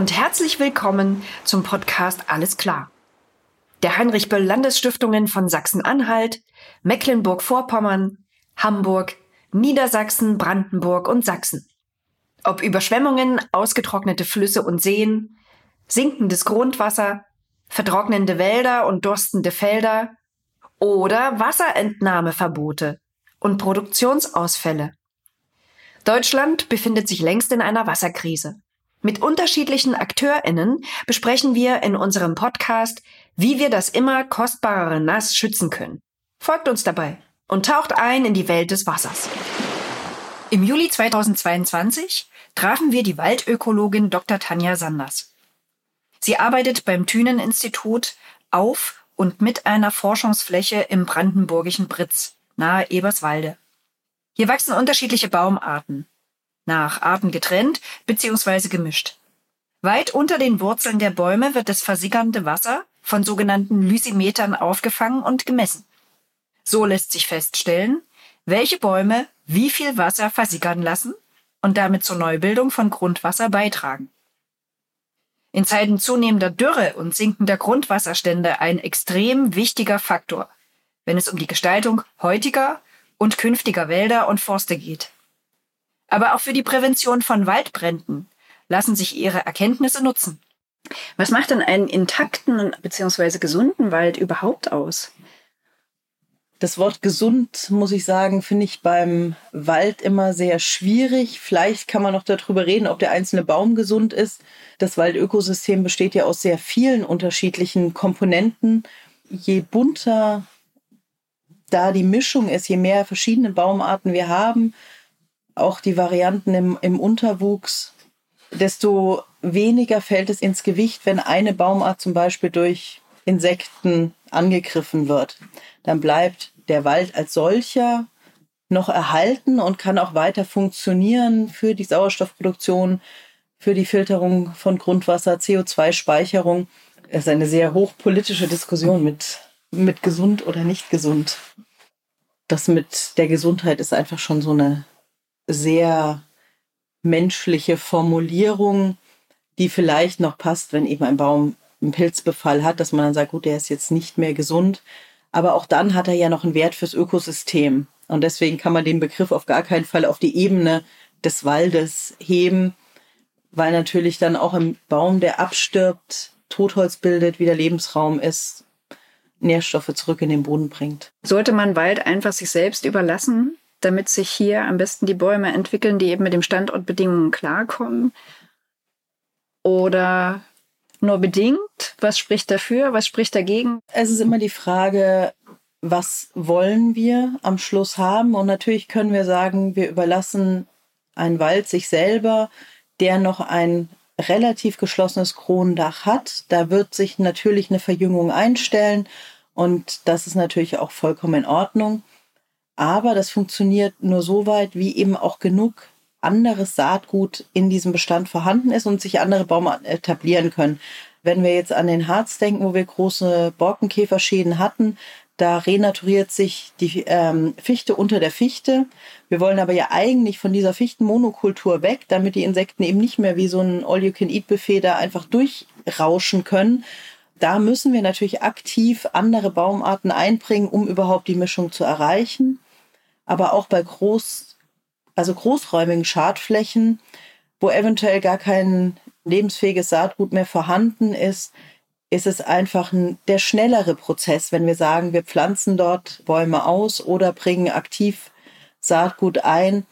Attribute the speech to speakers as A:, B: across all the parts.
A: Und herzlich willkommen zum Podcast Alles klar. Der Heinrich Böll Landesstiftungen von Sachsen-Anhalt, Mecklenburg-Vorpommern, Hamburg, Niedersachsen, Brandenburg und Sachsen. Ob Überschwemmungen, ausgetrocknete Flüsse und Seen, sinkendes Grundwasser, vertrocknende Wälder und durstende Felder oder Wasserentnahmeverbote und Produktionsausfälle. Deutschland befindet sich längst in einer Wasserkrise. Mit unterschiedlichen AkteurInnen besprechen wir in unserem Podcast, wie wir das immer kostbarere Nass schützen können. Folgt uns dabei und taucht ein in die Welt des Wassers. Im Juli 2022 trafen wir die Waldökologin Dr. Tanja Sanders. Sie arbeitet beim Thünen-Institut auf und mit einer Forschungsfläche im brandenburgischen Britz, nahe Eberswalde. Hier wachsen unterschiedliche Baumarten, nach Arten getrennt bzw. gemischt. Weit unter den Wurzeln der Bäume wird das versickernde Wasser von sogenannten Lysimetern aufgefangen und gemessen. So lässt sich feststellen, welche Bäume wie viel Wasser versickern lassen und damit zur Neubildung von Grundwasser beitragen. In Zeiten zunehmender Dürre und sinkender Grundwasserstände ein extrem wichtiger Faktor, wenn es um die Gestaltung heutiger und künftiger Wälder und Forste geht. Aber auch für die Prävention von Waldbränden lassen sich ihre Erkenntnisse nutzen. Was macht denn einen intakten bzw. gesunden Wald überhaupt aus?
B: Das Wort gesund, muss ich sagen, finde ich beim Wald immer sehr schwierig. Vielleicht kann man noch darüber reden, ob der einzelne Baum gesund ist. Das Waldökosystem besteht ja aus sehr vielen unterschiedlichen Komponenten. Je bunter da die Mischung ist, je mehr verschiedene Baumarten wir haben, auch die Varianten im, im Unterwuchs, desto weniger fällt es ins Gewicht, wenn eine Baumart zum Beispiel durch Insekten angegriffen wird. Dann bleibt der Wald als solcher noch erhalten und kann auch weiter funktionieren für die Sauerstoffproduktion, für die Filterung von Grundwasser, CO2-Speicherung. Es ist eine sehr hochpolitische Diskussion mit, mit gesund oder nicht gesund. Das mit der Gesundheit ist einfach schon so eine sehr menschliche Formulierung, die vielleicht noch passt, wenn eben ein Baum einen Pilzbefall hat, dass man dann sagt, gut, der ist jetzt nicht mehr gesund. Aber auch dann hat er ja noch einen Wert fürs Ökosystem. Und deswegen kann man den Begriff auf gar keinen Fall auf die Ebene des Waldes heben, weil natürlich dann auch ein Baum, der abstirbt, Totholz bildet, wieder Lebensraum ist, Nährstoffe zurück in den Boden bringt.
A: Sollte man Wald einfach sich selbst überlassen? Damit sich hier am besten die Bäume entwickeln, die eben mit den Standortbedingungen klarkommen? Oder nur bedingt? Was spricht dafür? Was spricht dagegen?
B: Es ist immer die Frage, was wollen wir am Schluss haben? Und natürlich können wir sagen, wir überlassen einen Wald sich selber, der noch ein relativ geschlossenes Kronendach hat. Da wird sich natürlich eine Verjüngung einstellen und das ist natürlich auch vollkommen in Ordnung. Aber das funktioniert nur so weit, wie eben auch genug anderes Saatgut in diesem Bestand vorhanden ist und sich andere Bäume etablieren können. Wenn wir jetzt an den Harz denken, wo wir große Borkenkäferschäden hatten, da renaturiert sich die ähm, Fichte unter der Fichte. Wir wollen aber ja eigentlich von dieser Fichtenmonokultur weg, damit die Insekten eben nicht mehr wie so ein All-You-Can-Eat-Buffet da einfach durchrauschen können. Da müssen wir natürlich aktiv andere Baumarten einbringen, um überhaupt die Mischung zu erreichen aber auch bei groß, also großräumigen Schadflächen, wo eventuell gar kein lebensfähiges Saatgut mehr vorhanden ist, ist es einfach ein, der schnellere Prozess, wenn wir sagen, wir pflanzen dort Bäume aus oder bringen aktiv Saatgut ein,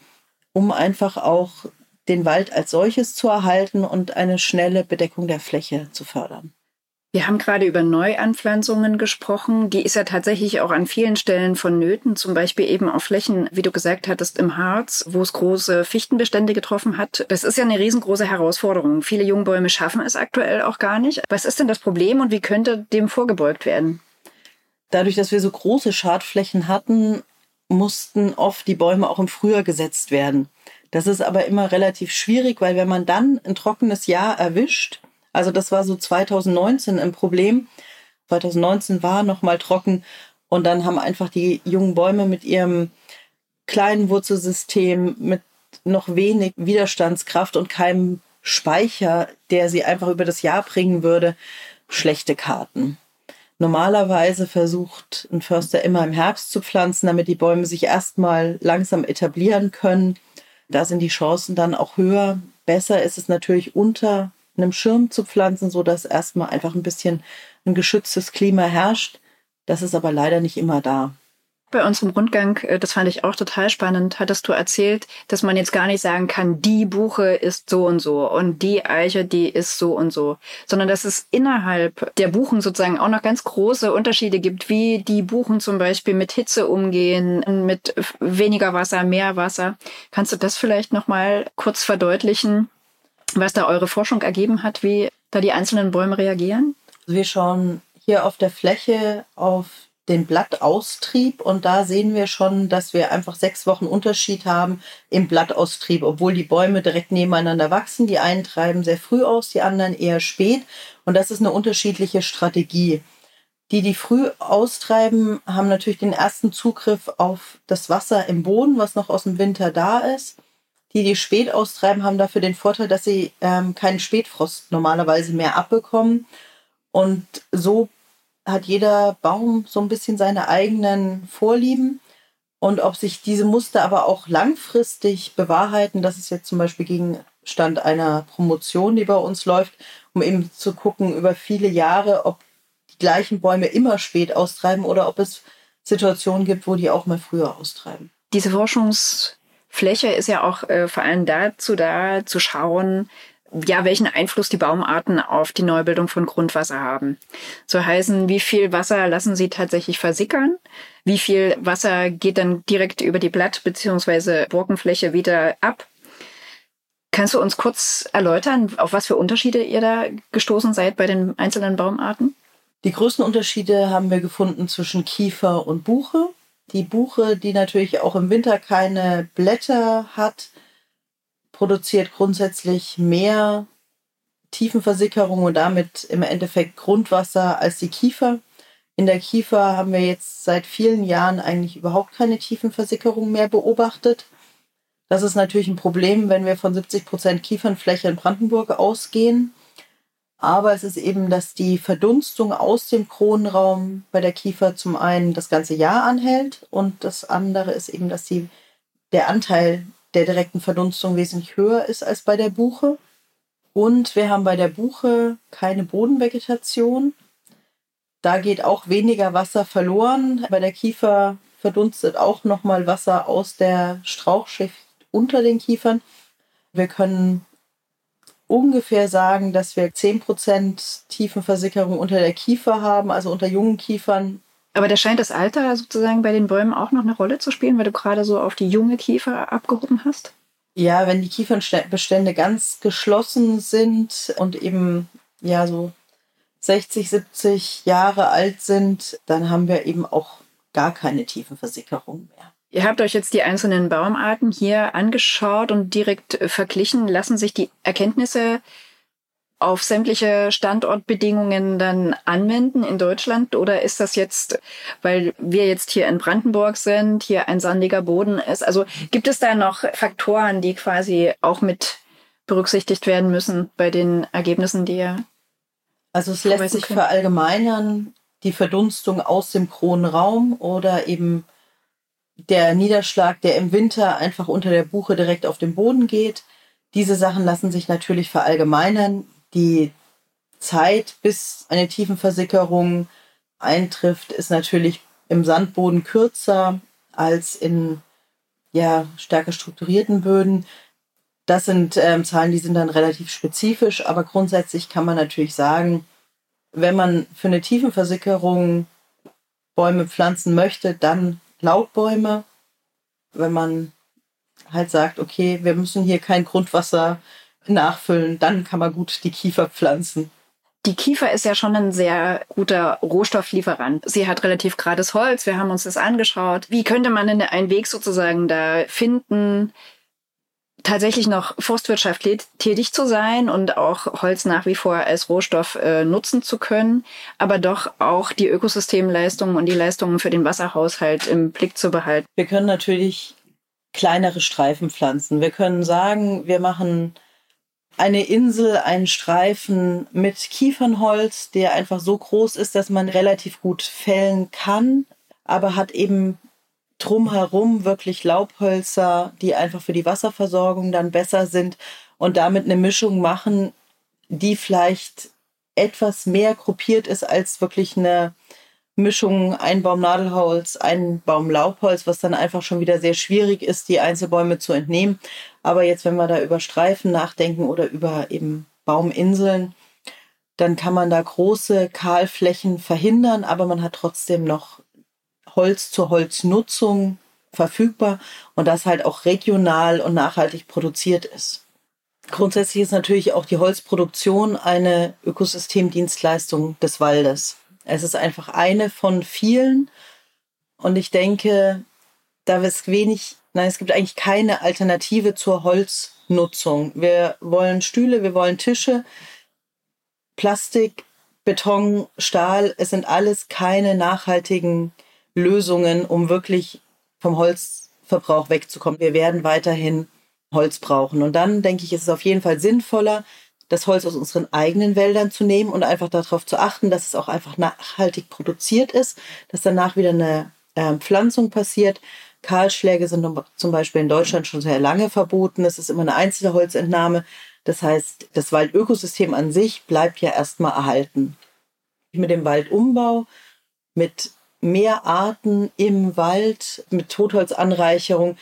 B: um einfach auch den Wald als solches zu erhalten und eine schnelle Bedeckung der Fläche zu fördern.
A: Wir haben gerade über Neuanpflanzungen gesprochen. Die ist ja tatsächlich auch an vielen Stellen vonnöten, zum Beispiel eben auf Flächen, wie du gesagt hattest, im Harz, wo es große Fichtenbestände getroffen hat. Das ist ja eine riesengroße Herausforderung. Viele Jungbäume schaffen es aktuell auch gar nicht. Was ist denn das Problem und wie könnte dem vorgebeugt werden?
B: Dadurch, dass wir so große Schadflächen hatten, mussten oft die Bäume auch im Frühjahr gesetzt werden. Das ist aber immer relativ schwierig, weil wenn man dann ein trockenes Jahr erwischt, also das war so 2019 ein Problem. 2019 war noch mal trocken und dann haben einfach die jungen Bäume mit ihrem kleinen Wurzelsystem mit noch wenig Widerstandskraft und keinem Speicher, der sie einfach über das Jahr bringen würde, schlechte Karten. Normalerweise versucht ein Förster immer im Herbst zu pflanzen, damit die Bäume sich erstmal langsam etablieren können. Da sind die Chancen dann auch höher. Besser ist es natürlich unter einem Schirm zu pflanzen, so dass erstmal einfach ein bisschen ein geschütztes Klima herrscht. Das ist aber leider nicht immer da.
A: Bei unserem Rundgang, äh, das fand ich auch total spannend, hattest du erzählt, dass man jetzt gar nicht sagen kann, die Buche ist so und so und die Eiche, die ist so und so, sondern dass es innerhalb der Buchen sozusagen auch noch ganz große Unterschiede gibt, wie die Buchen zum Beispiel mit Hitze umgehen, mit weniger Wasser, mehr Wasser. Kannst du das vielleicht nochmal kurz verdeutlichen, was da eure Forschung ergeben hat, wie da die einzelnen Bäume reagieren?
B: Wir schauen hier auf der Fläche auf den Blattaustrieb und da sehen wir schon, dass wir einfach sechs Wochen Unterschied haben im Blattaustrieb, obwohl die Bäume direkt nebeneinander wachsen. Die einen treiben sehr früh aus, die anderen eher spät und das ist eine unterschiedliche Strategie. Die, die früh austreiben, haben natürlich den ersten Zugriff auf das Wasser im Boden, was noch aus dem Winter da ist. Die, die spät austreiben, haben dafür den Vorteil, dass sie ähm, keinen Spätfrost normalerweise mehr abbekommen. Und so hat jeder Baum so ein bisschen seine eigenen Vorlieben. Und ob sich diese Muster aber auch langfristig bewahrheiten, das ist jetzt zum Beispiel Gegenstand einer Promotion, die bei uns läuft, um eben zu gucken über viele Jahre, ob die gleichen Bäume immer spät austreiben oder ob es Situationen gibt, wo die auch mal früher austreiben.
A: Diese Forschungsfläche ist ja auch äh, vor allem dazu da, zu schauen, ja, welchen Einfluss die Baumarten auf die Neubildung von Grundwasser haben. So heißen, wie viel Wasser lassen sie tatsächlich versickern? Wie viel Wasser geht dann direkt über die Blatt- bzw. Borkenfläche wieder ab? Kannst du uns kurz erläutern, auf was für Unterschiede ihr da gestoßen seid bei den einzelnen Baumarten?
B: Die größten Unterschiede haben wir gefunden zwischen Kiefer und Buche. Die Buche, die natürlich auch im Winter keine Blätter hat, produziert grundsätzlich mehr Tiefenversickerung und damit im Endeffekt Grundwasser als die Kiefer. In der Kiefer haben wir jetzt seit vielen Jahren eigentlich überhaupt keine Tiefenversickerung mehr beobachtet. Das ist natürlich ein Problem, wenn wir von 70 Prozent Kiefernfläche in Brandenburg ausgehen. Aber es ist eben, dass die Verdunstung aus dem Kronenraum bei der Kiefer zum einen das ganze Jahr anhält und das andere ist eben, dass die, der Anteil der direkten Verdunstung wesentlich höher ist als bei der Buche. Und wir haben bei der Buche keine Bodenvegetation. Da geht auch weniger Wasser verloren. Bei der Kiefer verdunstet auch nochmal Wasser aus der Strauchschicht unter den Kiefern. Wir können ungefähr sagen, dass wir 10% Tiefenversickerung unter der Kiefer haben, also unter jungen Kiefern
A: aber da scheint das Alter sozusagen bei den Bäumen auch noch eine Rolle zu spielen, weil du gerade so auf die junge Kiefer abgehoben hast?
B: Ja, wenn die Kiefernbestände ganz geschlossen sind und eben ja so 60, 70 Jahre alt sind, dann haben wir eben auch gar keine Tiefenversickerung mehr.
A: Ihr habt euch jetzt die einzelnen Baumarten hier angeschaut und direkt verglichen. Lassen sich die Erkenntnisse auf sämtliche Standortbedingungen dann anwenden in Deutschland? Oder ist das jetzt, weil wir jetzt hier in Brandenburg sind, hier ein sandiger Boden ist? Also gibt es da noch Faktoren, die quasi auch mit berücksichtigt werden müssen bei den Ergebnissen, die ihr
B: also es lässt sich verallgemeinern, die Verdunstung aus dem Kronenraum oder eben der Niederschlag, der im Winter einfach unter der Buche direkt auf den Boden geht. Diese Sachen lassen sich natürlich verallgemeinern die Zeit, bis eine Tiefenversickerung eintrifft, ist natürlich im Sandboden kürzer als in ja, stärker strukturierten Böden. Das sind ähm, Zahlen, die sind dann relativ spezifisch, aber grundsätzlich kann man natürlich sagen, wenn man für eine Tiefenversickerung Bäume pflanzen möchte, dann Laubbäume. Wenn man halt sagt, okay, wir müssen hier kein Grundwasser nachfüllen, dann kann man gut die Kiefer pflanzen.
A: Die Kiefer ist ja schon ein sehr guter Rohstofflieferant. Sie hat relativ gerades Holz. Wir haben uns das angeschaut. Wie könnte man denn einen Weg sozusagen da finden, tatsächlich noch forstwirtschaftlich tätig zu sein und auch Holz nach wie vor als Rohstoff äh, nutzen zu können, aber doch auch die Ökosystemleistungen und die Leistungen für den Wasserhaushalt im Blick zu behalten.
B: Wir können natürlich kleinere Streifen pflanzen. Wir können sagen, wir machen eine Insel, einen Streifen mit Kiefernholz, der einfach so groß ist, dass man relativ gut fällen kann, aber hat eben drumherum wirklich Laubhölzer, die einfach für die Wasserversorgung dann besser sind und damit eine Mischung machen, die vielleicht etwas mehr gruppiert ist als wirklich eine Mischung ein Baum Nadelholz, ein Baum Laubholz, was dann einfach schon wieder sehr schwierig ist, die Einzelbäume zu entnehmen. Aber jetzt, wenn wir da über Streifen nachdenken oder über eben Bauminseln, dann kann man da große Kahlflächen verhindern, aber man hat trotzdem noch Holz zur Holznutzung verfügbar und das halt auch regional und nachhaltig produziert ist. Grundsätzlich ist natürlich auch die Holzproduktion eine Ökosystemdienstleistung des Waldes. Es ist einfach eine von vielen und ich denke, da ist wenig, nein, es gibt eigentlich keine Alternative zur Holznutzung. Wir wollen Stühle, wir wollen Tische, Plastik, Beton, Stahl, es sind alles keine nachhaltigen Lösungen, um wirklich vom Holzverbrauch wegzukommen. Wir werden weiterhin Holz brauchen. Und dann denke ich, ist es auf jeden Fall sinnvoller, das Holz aus unseren eigenen Wäldern zu nehmen und einfach darauf zu achten, dass es auch einfach nachhaltig produziert ist, dass danach wieder eine äh, Pflanzung passiert. Kahlschläge sind zum Beispiel in Deutschland schon sehr lange verboten. Es ist immer eine einzelne Holzentnahme. Das heißt, das Waldökosystem an sich bleibt ja erstmal erhalten. Mit dem Waldumbau, mit mehr Arten im Wald, mit Totholzanreicherung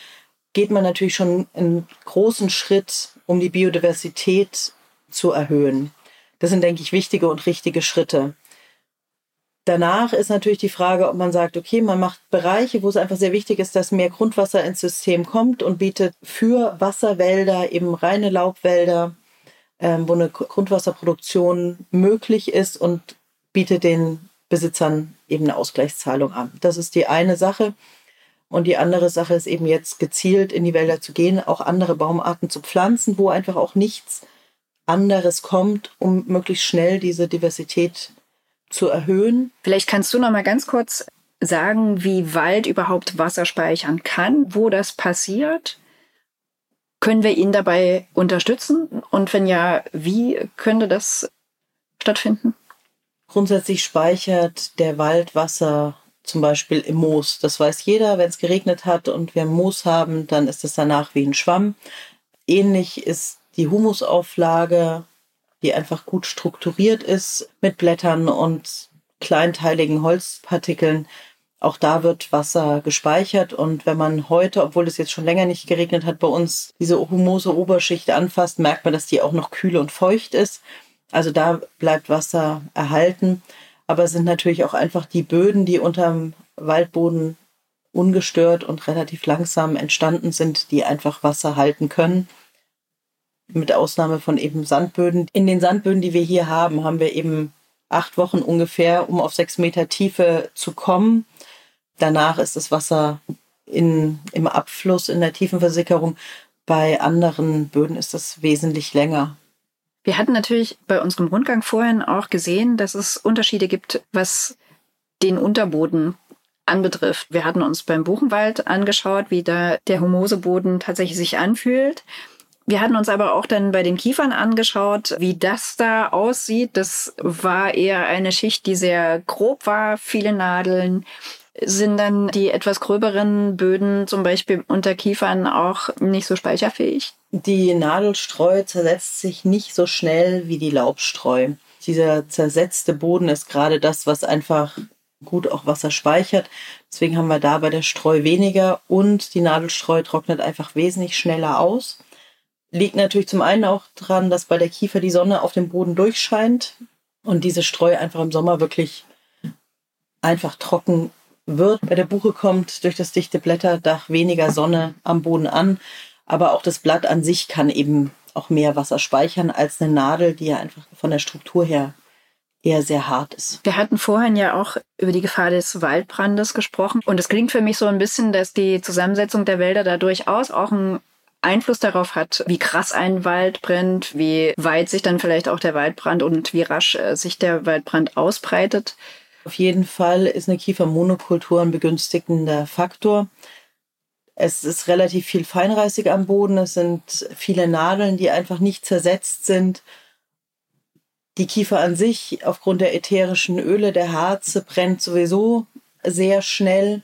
B: geht man natürlich schon einen großen Schritt, um die Biodiversität zu erhöhen. Das sind, denke ich, wichtige und richtige Schritte. Danach ist natürlich die Frage, ob man sagt, okay, man macht Bereiche, wo es einfach sehr wichtig ist, dass mehr Grundwasser ins System kommt und bietet für Wasserwälder, eben reine Laubwälder, ähm, wo eine Grundwasserproduktion möglich ist und bietet den Besitzern eben eine Ausgleichszahlung an. Das ist die eine Sache. Und die andere Sache ist eben jetzt gezielt in die Wälder zu gehen, auch andere Baumarten zu pflanzen, wo einfach auch nichts anderes kommt, um möglichst schnell diese Diversität zu erhöhen.
A: Vielleicht kannst du noch mal ganz kurz sagen, wie Wald überhaupt Wasser speichern kann, wo das passiert. Können wir ihn dabei unterstützen? Und wenn ja, wie könnte das stattfinden?
B: Grundsätzlich speichert der Wald Wasser zum Beispiel im Moos. Das weiß jeder, wenn es geregnet hat und wir Moos haben, dann ist es danach wie ein Schwamm. Ähnlich ist die Humusauflage, die einfach gut strukturiert ist mit Blättern und kleinteiligen Holzpartikeln. Auch da wird Wasser gespeichert und wenn man heute, obwohl es jetzt schon länger nicht geregnet hat, bei uns diese humose Oberschicht anfasst, merkt man, dass die auch noch kühl und feucht ist. Also da bleibt Wasser erhalten. Aber es sind natürlich auch einfach die Böden, die unterm Waldboden ungestört und relativ langsam entstanden sind, die einfach Wasser halten können. Mit Ausnahme von eben Sandböden. In den Sandböden, die wir hier haben, haben wir eben acht Wochen ungefähr, um auf sechs Meter Tiefe zu kommen. Danach ist das Wasser in, im Abfluss, in der Tiefenversickerung. Bei anderen Böden ist das wesentlich länger.
A: Wir hatten natürlich bei unserem Rundgang vorhin auch gesehen, dass es Unterschiede gibt, was den Unterboden anbetrifft. Wir hatten uns beim Buchenwald angeschaut, wie da der Humoseboden tatsächlich sich anfühlt. Wir hatten uns aber auch dann bei den Kiefern angeschaut, wie das da aussieht. Das war eher eine Schicht, die sehr grob war, viele Nadeln, sind dann die etwas gröberen Böden, zum Beispiel unter Kiefern, auch nicht so speicherfähig?
B: Die Nadelstreu zersetzt sich nicht so schnell wie die Laubstreu. Dieser zersetzte Boden ist gerade das, was einfach gut auch Wasser speichert. Deswegen haben wir da bei der Streu weniger und die Nadelstreu trocknet einfach wesentlich schneller aus. Liegt natürlich zum einen auch daran, dass bei der Kiefer die Sonne auf dem Boden durchscheint und diese Streu einfach im Sommer wirklich einfach trocken wird. Bei der Buche kommt durch das dichte Blätterdach weniger Sonne am Boden an, aber auch das Blatt an sich kann eben auch mehr Wasser speichern als eine Nadel, die ja einfach von der Struktur her eher sehr hart ist.
A: Wir hatten vorhin ja auch über die Gefahr des Waldbrandes gesprochen. Und es klingt für mich so ein bisschen, dass die Zusammensetzung der Wälder da durchaus auch einen Einfluss darauf hat, wie krass ein Wald brennt, wie weit sich dann vielleicht auch der Waldbrand und wie rasch äh, sich der Waldbrand ausbreitet.
B: Auf jeden Fall ist eine Kiefermonokultur ein begünstigender Faktor. Es ist relativ viel Feinreisig am Boden. Es sind viele Nadeln, die einfach nicht zersetzt sind. Die Kiefer an sich, aufgrund der ätherischen Öle der Harze, brennt sowieso sehr schnell.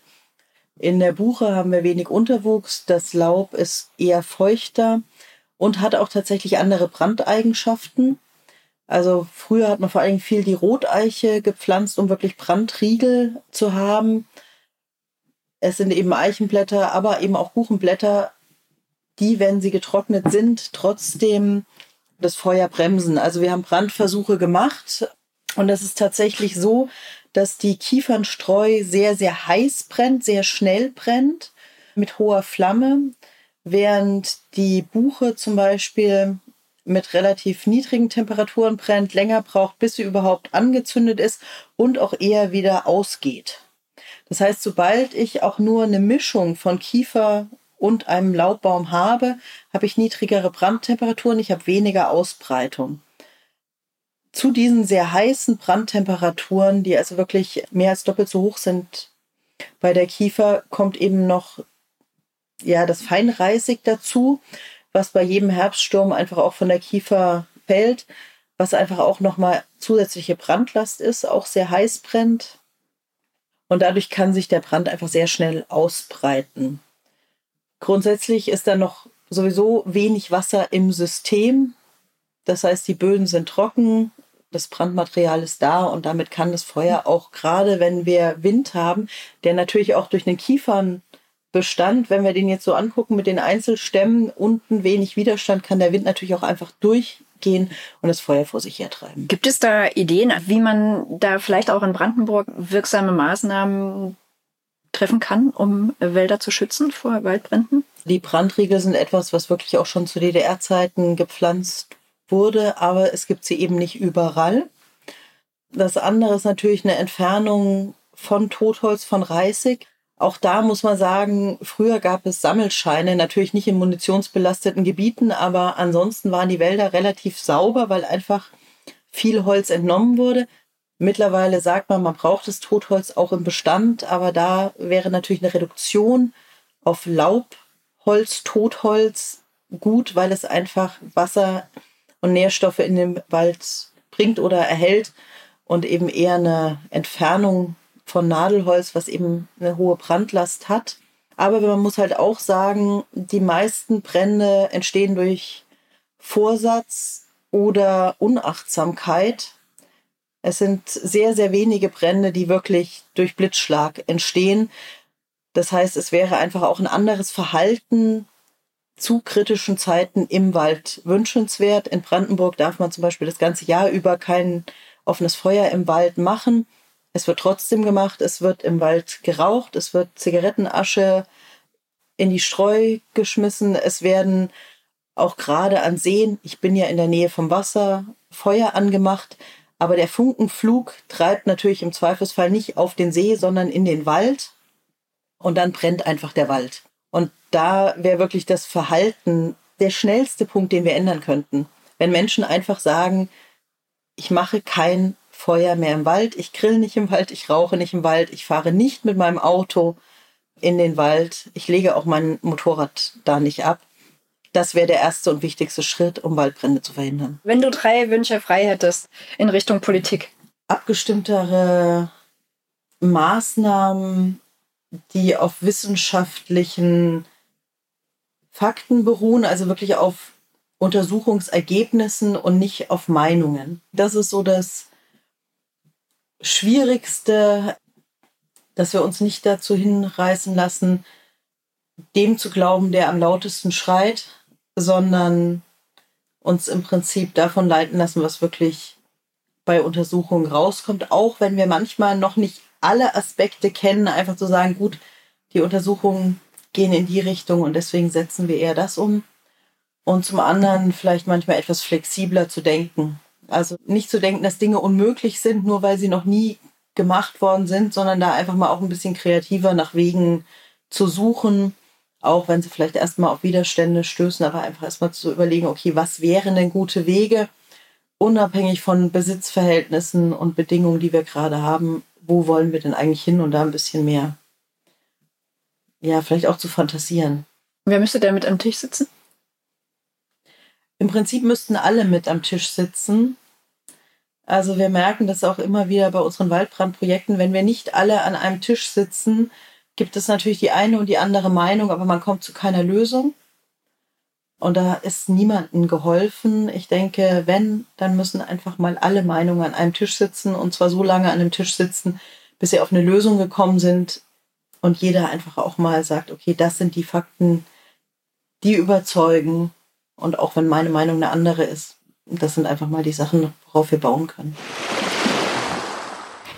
B: In der Buche haben wir wenig Unterwuchs. Das Laub ist eher feuchter und hat auch tatsächlich andere Brandeigenschaften. Also früher hat man vor allem viel die Roteiche gepflanzt, um wirklich Brandriegel zu haben. Es sind eben Eichenblätter, aber eben auch Buchenblätter, die, wenn sie getrocknet sind, trotzdem das Feuer bremsen. Also wir haben Brandversuche gemacht und es ist tatsächlich so, dass die Kiefernstreu sehr, sehr heiß brennt, sehr schnell brennt, mit hoher Flamme, während die Buche zum Beispiel mit relativ niedrigen Temperaturen brennt, länger braucht, bis sie überhaupt angezündet ist und auch eher wieder ausgeht. Das heißt, sobald ich auch nur eine Mischung von Kiefer und einem Laubbaum habe, habe ich niedrigere Brandtemperaturen, ich habe weniger Ausbreitung zu diesen sehr heißen Brandtemperaturen, die also wirklich mehr als doppelt so hoch sind bei der Kiefer, kommt eben noch ja, das Feinreisig dazu, was bei jedem Herbststurm einfach auch von der Kiefer fällt, was einfach auch nochmal zusätzliche Brandlast ist, auch sehr heiß brennt. Und dadurch kann sich der Brand einfach sehr schnell ausbreiten. Grundsätzlich ist da noch sowieso wenig Wasser im System. Das heißt, die Böden sind trocken, das Brandmaterial ist da und damit kann das Feuer auch gerade, wenn wir Wind haben, der natürlich auch durch den Kiefernbestand, wenn wir den jetzt so angucken mit den Einzelstämmen, unten wenig Widerstand, kann der Wind natürlich auch einfach durchgehen und das Feuer vor sich hertreiben.
A: Gibt es da Ideen, wie man da vielleicht auch in Brandenburg wirksame Maßnahmen treffen kann, um Wälder zu schützen vor Waldbränden?
B: Die Brandriegel sind etwas, was wirklich auch schon zu DDR-Zeiten gepflanzt wurde, aber es gibt sie eben nicht überall. Das andere ist natürlich eine Entfernung von Totholz, von Reisig. Auch da muss man sagen, früher gab es Sammelscheine, natürlich nicht in munitionsbelasteten Gebieten, aber ansonsten waren die Wälder relativ sauber, weil einfach viel Holz entnommen wurde. Mittlerweile sagt man, man braucht das Totholz auch im Bestand, aber da wäre natürlich eine Reduktion auf Laubholz, Totholz gut, weil es einfach Wasser und Nährstoffe in den Wald bringt oder erhält und eben eher eine Entfernung von Nadelholz, was eben eine hohe Brandlast hat. Aber man muss halt auch sagen, die meisten Brände entstehen durch Vorsatz oder Unachtsamkeit. Es sind sehr, sehr wenige Brände, die wirklich durch Blitzschlag entstehen. Das heißt, es wäre einfach auch ein anderes Verhalten zu kritischen Zeiten im Wald wünschenswert. In Brandenburg darf man zum Beispiel das ganze Jahr über kein offenes Feuer im Wald machen. Es wird trotzdem gemacht, es wird im Wald geraucht, es wird Zigarettenasche in die Streu geschmissen, es werden auch gerade an Seen, ich bin ja in der Nähe vom Wasser, Feuer angemacht, aber der Funkenflug treibt natürlich im Zweifelsfall nicht auf den See, sondern in den Wald und dann brennt einfach der Wald. Und da wäre wirklich das Verhalten der schnellste Punkt, den wir ändern könnten. Wenn Menschen einfach sagen, ich mache kein Feuer mehr im Wald, ich grill nicht im Wald, ich rauche nicht im Wald, ich fahre nicht mit meinem Auto in den Wald, ich lege auch mein Motorrad da nicht ab. Das wäre der erste und wichtigste Schritt, um Waldbrände zu verhindern.
A: Wenn du drei Wünsche frei hättest in Richtung Politik.
B: Abgestimmtere Maßnahmen die auf wissenschaftlichen Fakten beruhen, also wirklich auf Untersuchungsergebnissen und nicht auf Meinungen. Das ist so das Schwierigste, dass wir uns nicht dazu hinreißen lassen, dem zu glauben, der am lautesten schreit, sondern uns im Prinzip davon leiten lassen, was wirklich bei Untersuchungen rauskommt, auch wenn wir manchmal noch nicht alle Aspekte kennen, einfach zu sagen, gut, die Untersuchungen gehen in die Richtung und deswegen setzen wir eher das um. Und zum anderen vielleicht manchmal etwas flexibler zu denken. Also nicht zu denken, dass Dinge unmöglich sind, nur weil sie noch nie gemacht worden sind, sondern da einfach mal auch ein bisschen kreativer nach Wegen zu suchen, auch wenn sie vielleicht erstmal auf Widerstände stößen, aber einfach erstmal zu überlegen, okay, was wären denn gute Wege, unabhängig von Besitzverhältnissen und Bedingungen, die wir gerade haben, wo wollen wir denn eigentlich hin und da ein bisschen mehr ja, vielleicht auch zu fantasieren.
C: Wer müsste da mit am Tisch sitzen?
B: Im Prinzip müssten alle mit am Tisch sitzen. Also wir merken das auch immer wieder bei unseren Waldbrandprojekten, wenn wir nicht alle an einem Tisch sitzen, gibt es natürlich die eine und die andere Meinung, aber man kommt zu keiner Lösung. Und da ist niemandem geholfen. Ich denke, wenn, dann müssen einfach mal alle Meinungen an einem Tisch sitzen und zwar so lange an dem Tisch sitzen, bis sie auf eine Lösung gekommen sind und jeder einfach auch mal sagt, okay, das sind die Fakten, die überzeugen. Und auch wenn meine Meinung eine andere ist, das sind einfach mal die Sachen, worauf wir bauen können.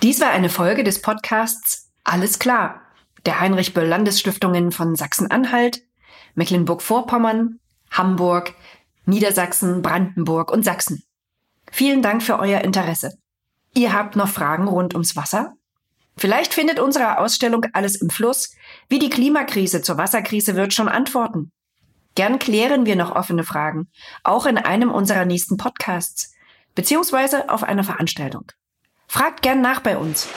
A: Dies war eine Folge des Podcasts Alles klar der Heinrich Böll Landesstiftungen von Sachsen-Anhalt, Mecklenburg-Vorpommern, Hamburg, Niedersachsen, Brandenburg und Sachsen. Vielen Dank für euer Interesse. Ihr habt noch Fragen rund ums Wasser? Vielleicht findet unsere Ausstellung Alles im Fluss, wie die Klimakrise zur Wasserkrise wird, schon Antworten. Gern klären wir noch offene Fragen, auch in einem unserer nächsten Podcasts, beziehungsweise auf einer Veranstaltung. Fragt gern nach bei uns.